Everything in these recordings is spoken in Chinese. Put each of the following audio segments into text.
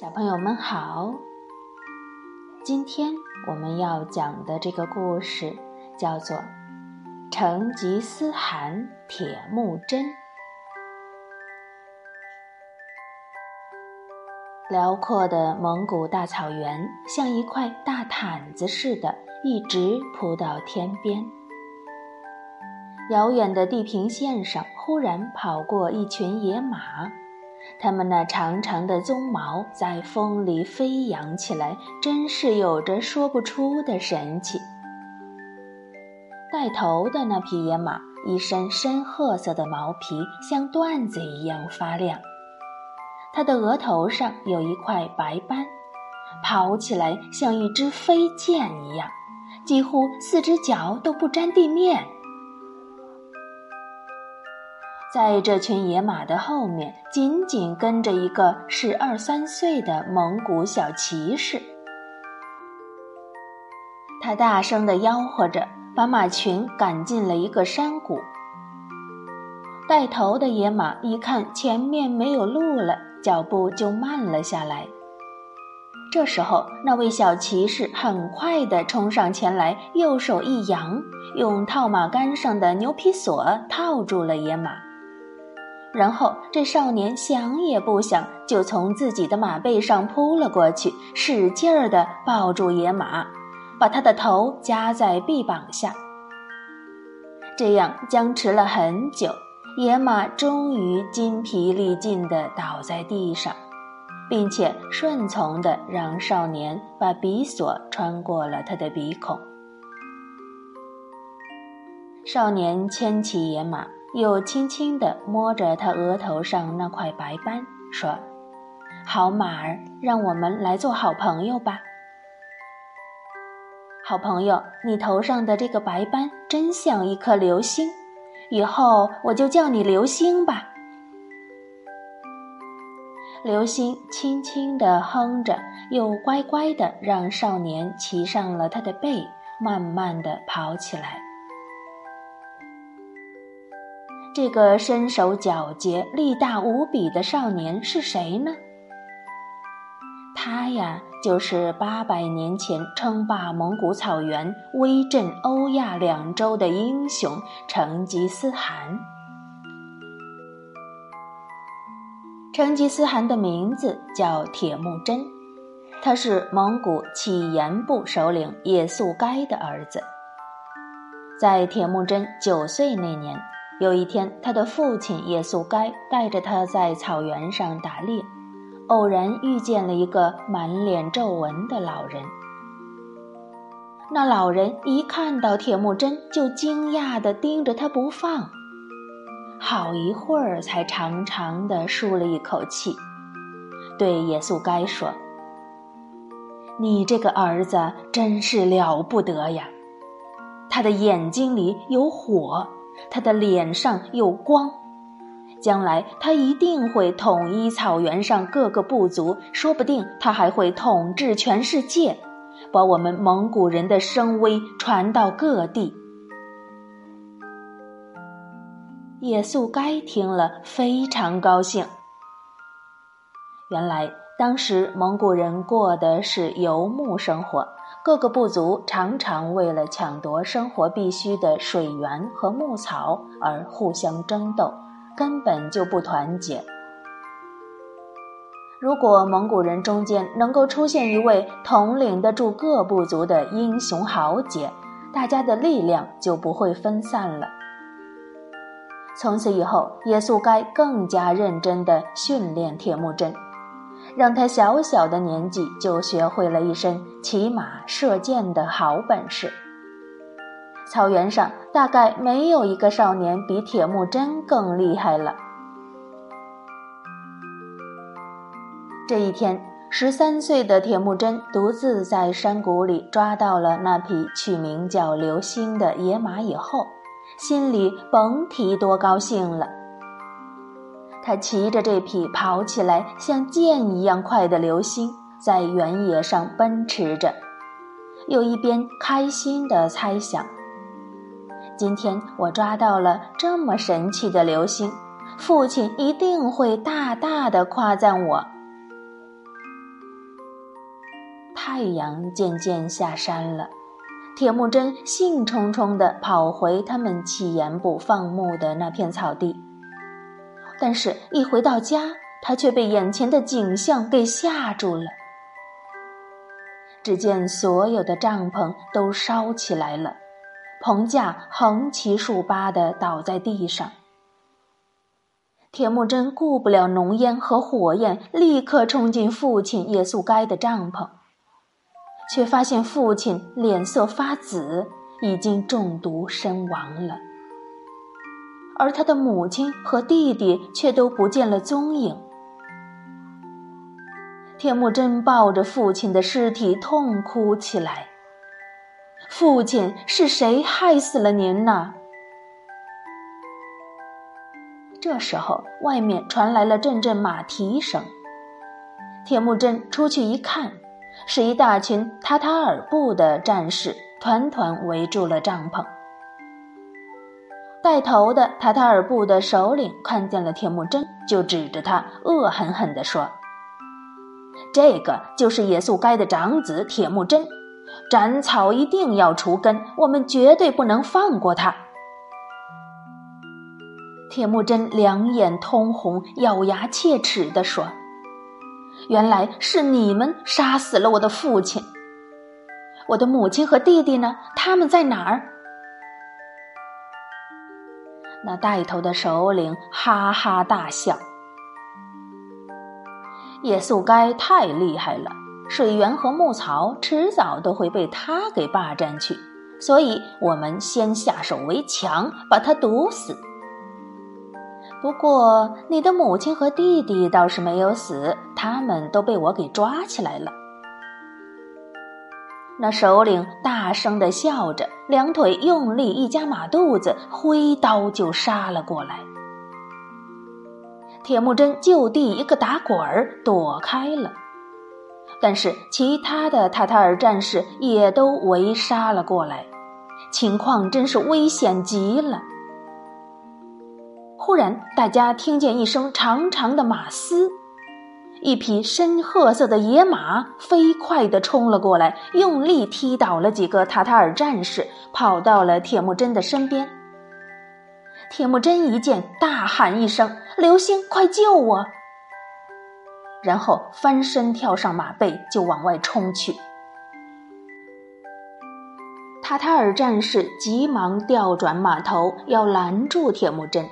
小朋友们好，今天我们要讲的这个故事叫做《成吉思汗铁木真》。辽阔的蒙古大草原像一块大毯子似的，一直铺到天边。遥远的地平线上，忽然跑过一群野马。它们那长长的鬃毛在风里飞扬起来，真是有着说不出的神气。带头的那匹野马，一身深褐色的毛皮像缎子一样发亮，它的额头上有一块白斑，跑起来像一支飞箭一样，几乎四只脚都不沾地面。在这群野马的后面，紧紧跟着一个十二三岁的蒙古小骑士。他大声地吆喝着，把马群赶进了一个山谷。带头的野马一看前面没有路了，脚步就慢了下来。这时候，那位小骑士很快地冲上前来，右手一扬，用套马杆上的牛皮锁套住了野马。然后，这少年想也不想，就从自己的马背上扑了过去，使劲儿地抱住野马，把他的头夹在臂膀下。这样僵持了很久，野马终于筋疲力尽地倒在地上，并且顺从地让少年把鼻锁穿过了他的鼻孔。少年牵起野马。又轻轻地摸着他额头上那块白斑，说：“好马儿，让我们来做好朋友吧。好朋友，你头上的这个白斑真像一颗流星，以后我就叫你流星吧。”流星轻轻地哼着，又乖乖地让少年骑上了他的背，慢慢地跑起来。这个身手矫捷、力大无比的少年是谁呢？他呀，就是八百年前称霸蒙古草原、威震欧亚两洲的英雄成吉思汗。成吉思汗的名字叫铁木真，他是蒙古乞颜部首领也速该的儿子。在铁木真九岁那年。有一天，他的父亲也速该带着他在草原上打猎，偶然遇见了一个满脸皱纹的老人。那老人一看到铁木真，就惊讶地盯着他不放，好一会儿才长长的舒了一口气，对也速该说：“你这个儿子真是了不得呀，他的眼睛里有火。”他的脸上有光，将来他一定会统一草原上各个部族，说不定他还会统治全世界，把我们蒙古人的声威传到各地。也速该听了非常高兴。原来当时蒙古人过的是游牧生活。各个部族常常为了抢夺生活必需的水源和牧草而互相争斗，根本就不团结。如果蒙古人中间能够出现一位统领得住各部族的英雄豪杰，大家的力量就不会分散了。从此以后，耶稣该更加认真地训练铁木真。让他小小的年纪就学会了一身骑马射箭的好本事。草原上大概没有一个少年比铁木真更厉害了。这一天，十三岁的铁木真独自在山谷里抓到了那匹取名叫流星的野马以后，心里甭提多高兴了。他骑着这匹跑起来像箭一样快的流星，在原野上奔驰着，又一边开心地猜想：今天我抓到了这么神气的流星，父亲一定会大大的夸赞我。太阳渐渐下山了，铁木真兴冲冲地跑回他们弃盐部放牧的那片草地。但是，一回到家，他却被眼前的景象给吓住了。只见所有的帐篷都烧起来了，棚架横七竖八的倒在地上。铁木真顾不了浓烟和火焰，立刻冲进父亲耶素该的帐篷，却发现父亲脸色发紫，已经中毒身亡了。而他的母亲和弟弟却都不见了踪影。铁木真抱着父亲的尸体痛哭起来：“父亲，是谁害死了您呢？”这时候，外面传来了阵阵马蹄声。铁木真出去一看，是一大群塔塔尔部的战士团团围住了帐篷。带头的塔塔尔部的首领看见了铁木真，就指着他恶狠狠地说：“这个就是野素该的长子铁木真，斩草一定要除根，我们绝对不能放过他。”铁木真两眼通红，咬牙切齿地说：“原来是你们杀死了我的父亲，我的母亲和弟弟呢？他们在哪儿？”那带头的首领哈哈大笑：“叶素该太厉害了，水源和牧草迟早都会被他给霸占去，所以我们先下手为强，把他毒死。”不过，你的母亲和弟弟倒是没有死，他们都被我给抓起来了。那首领大声的笑着，两腿用力一夹马肚子，挥刀就杀了过来。铁木真就地一个打滚儿躲开了，但是其他的塔塔尔战士也都围杀了过来，情况真是危险极了。忽然，大家听见一声长长的马嘶，一匹深褐色的野马飞快地冲了过来，用力踢倒了几个塔塔尔战士，跑到了铁木真的身边。铁木真一见，大喊一声：“流星，快救我！”然后翻身跳上马背，就往外冲去。塔塔尔战士急忙调转马头，要拦住铁木真。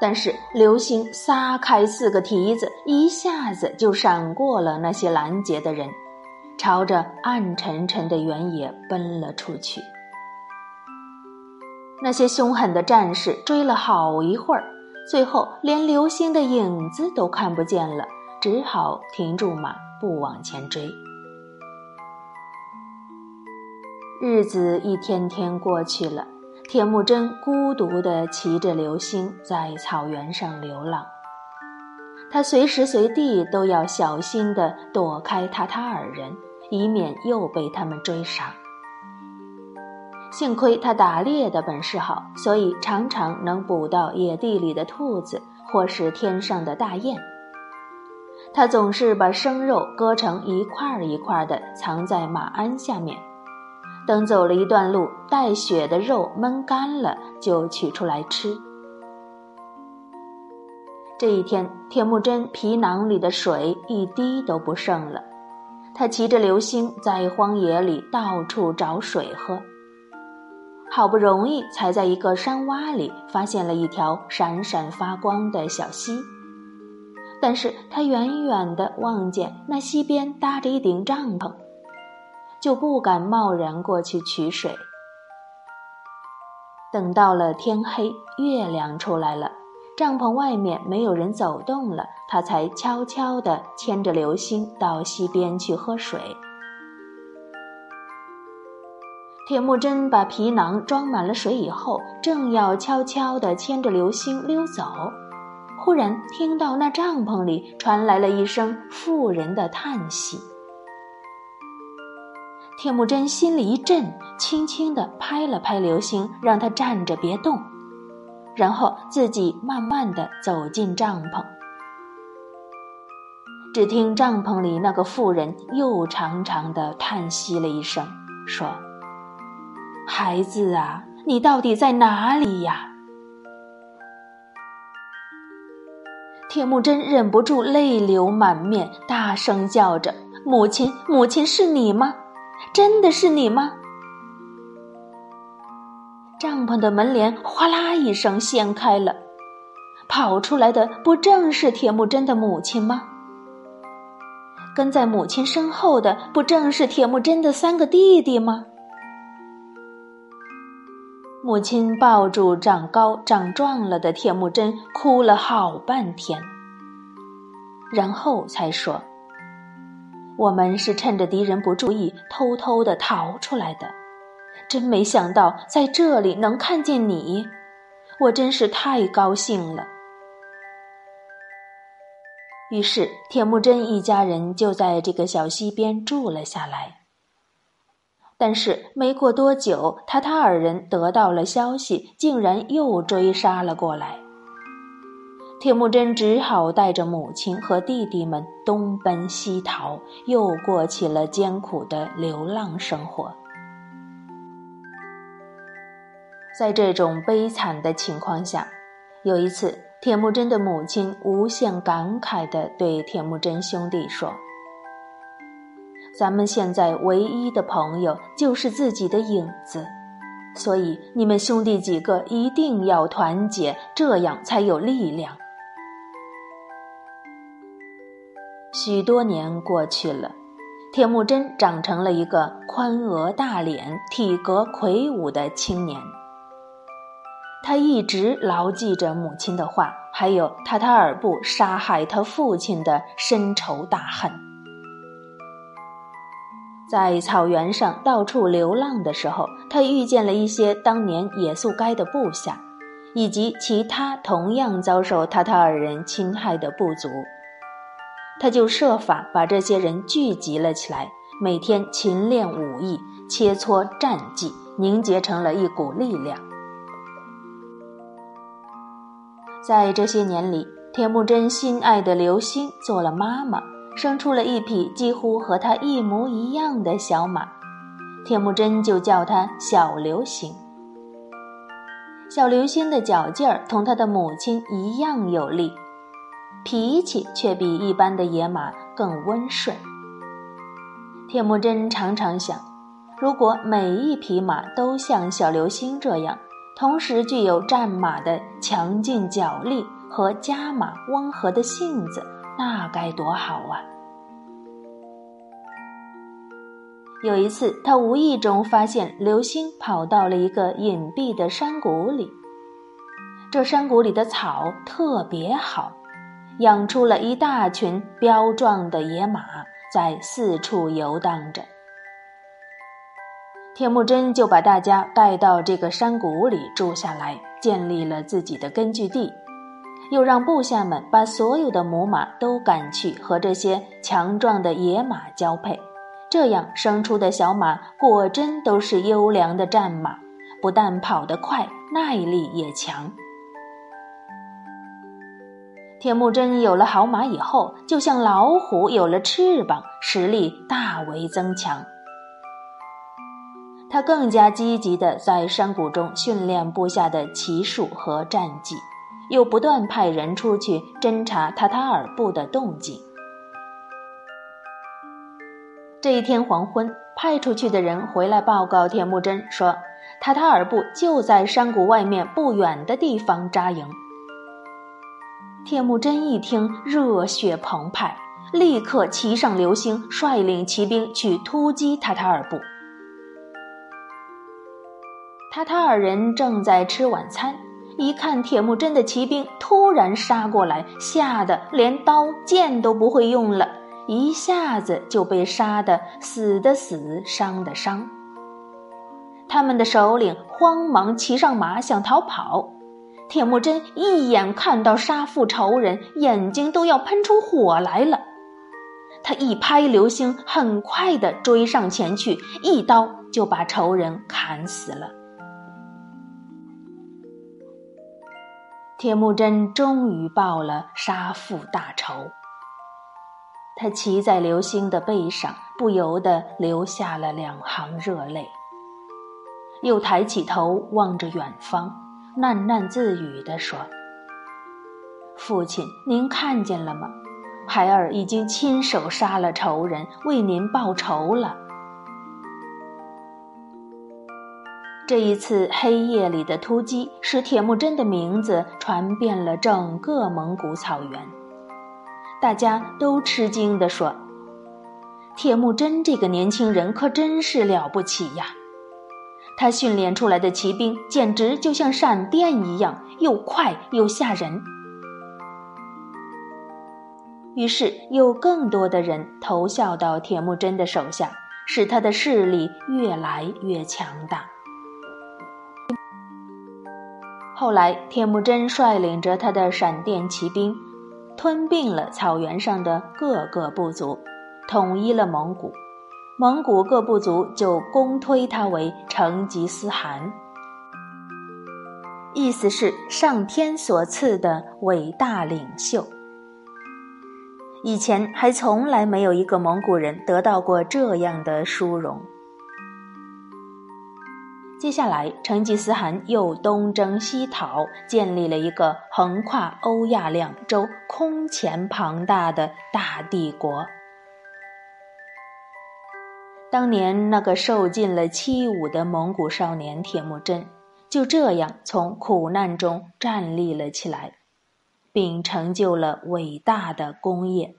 但是流星撒开四个蹄子，一下子就闪过了那些拦截的人，朝着暗沉沉的原野奔了出去。那些凶狠的战士追了好一会儿，最后连流星的影子都看不见了，只好停住马，不往前追。日子一天天过去了。铁木真孤独地骑着流星在草原上流浪，他随时随地都要小心地躲开塔塔尔人，以免又被他们追杀。幸亏他打猎的本事好，所以常常能捕到野地里的兔子或是天上的大雁。他总是把生肉割成一块一块的，藏在马鞍下面。等走了一段路，带血的肉焖干了，就取出来吃。这一天，铁木真皮囊里的水一滴都不剩了，他骑着流星在荒野里到处找水喝。好不容易才在一个山洼里发现了一条闪闪发光的小溪，但是他远远的望见那溪边搭着一顶帐篷。就不敢贸然过去取水。等到了天黑，月亮出来了，帐篷外面没有人走动了，他才悄悄地牵着流星到溪边去喝水。铁木真把皮囊装满了水以后，正要悄悄地牵着流星溜走，忽然听到那帐篷里传来了一声妇人的叹息。铁木真心里一震，轻轻地拍了拍流星，让他站着别动，然后自己慢慢地走进帐篷。只听帐篷里那个妇人又长长的叹息了一声，说：“孩子啊，你到底在哪里呀？”铁木真忍不住泪流满面，大声叫着：“母亲，母亲，是你吗？真的是你吗？”帐篷的门帘哗啦一声掀开了，跑出来的不正是铁木真的母亲吗？跟在母亲身后的不正是铁木真的三个弟弟吗？母亲抱住长高长壮了的铁木真，哭了好半天，然后才说：“我们是趁着敌人不注意，偷偷的逃出来的。真没想到在这里能看见你，我真是太高兴了。”于是，铁木真一家人就在这个小溪边住了下来。但是没过多久，塔塔尔人得到了消息，竟然又追杀了过来。铁木真只好带着母亲和弟弟们东奔西逃，又过起了艰苦的流浪生活。在这种悲惨的情况下，有一次，铁木真的母亲无限感慨地对铁木真兄弟说。咱们现在唯一的朋友就是自己的影子，所以你们兄弟几个一定要团结，这样才有力量。许多年过去了，铁木真长成了一个宽额大脸、体格魁梧的青年。他一直牢记着母亲的话，还有塔塔尔部杀害他父亲的深仇大恨。在草原上到处流浪的时候，他遇见了一些当年野速该的部下，以及其他同样遭受塔塔尔人侵害的部族。他就设法把这些人聚集了起来，每天勤练武艺，切磋战技，凝结成了一股力量。在这些年里，铁木真心爱的刘星做了妈妈。生出了一匹几乎和他一模一样的小马，铁木真就叫它小流星。小流星的脚劲儿同他的母亲一样有力，脾气却比一般的野马更温顺。铁木真常常想，如果每一匹马都像小流星这样，同时具有战马的强劲脚力和家马温和的性子。那该多好啊！有一次，他无意中发现流星跑到了一个隐蔽的山谷里。这山谷里的草特别好，养出了一大群彪壮的野马，在四处游荡着。铁木真就把大家带到这个山谷里住下来，建立了自己的根据地。又让部下们把所有的母马都赶去和这些强壮的野马交配，这样生出的小马果真都是优良的战马，不但跑得快，耐力也强。铁木真有了好马以后，就像老虎有了翅膀，实力大为增强。他更加积极地在山谷中训练部下的骑术和战技。又不断派人出去侦查塔塔尔部的动静。这一天黄昏，派出去的人回来报告铁木真说，塔塔尔部就在山谷外面不远的地方扎营。铁木真一听，热血澎湃，立刻骑上流星，率领骑兵去突击塔塔尔部。塔塔尔人正在吃晚餐。一看铁木真的骑兵突然杀过来，吓得连刀剑都不会用了，一下子就被杀得死的死，伤的伤。他们的首领慌忙骑上马想逃跑，铁木真一眼看到杀父仇人，眼睛都要喷出火来了。他一拍流星，很快的追上前去，一刀就把仇人砍死了。铁木真终于报了杀父大仇。他骑在流星的背上，不由得流下了两行热泪，又抬起头望着远方，喃喃自语地说：“父亲，您看见了吗？孩儿已经亲手杀了仇人，为您报仇了。”这一次黑夜里的突击，使铁木真的名字传遍了整个蒙古草原。大家都吃惊地说：“铁木真这个年轻人可真是了不起呀！他训练出来的骑兵简直就像闪电一样，又快又吓人。”于是，有更多的人投效到铁木真的手下，使他的势力越来越强大。后来，铁木真率领着他的闪电骑兵，吞并了草原上的各个部族，统一了蒙古。蒙古各部族就公推他为成吉思汗，意思是上天所赐的伟大领袖。以前还从来没有一个蒙古人得到过这样的殊荣。接下来，成吉思汗又东征西讨，建立了一个横跨欧亚两洲、空前庞大的大帝国。当年那个受尽了欺侮的蒙古少年铁木真，就这样从苦难中站立了起来，并成就了伟大的功业。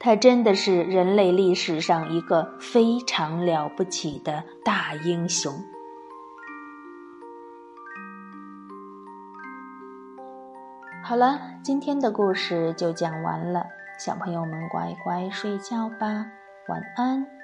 他真的是人类历史上一个非常了不起的大英雄。好了，今天的故事就讲完了，小朋友们乖乖睡觉吧，晚安。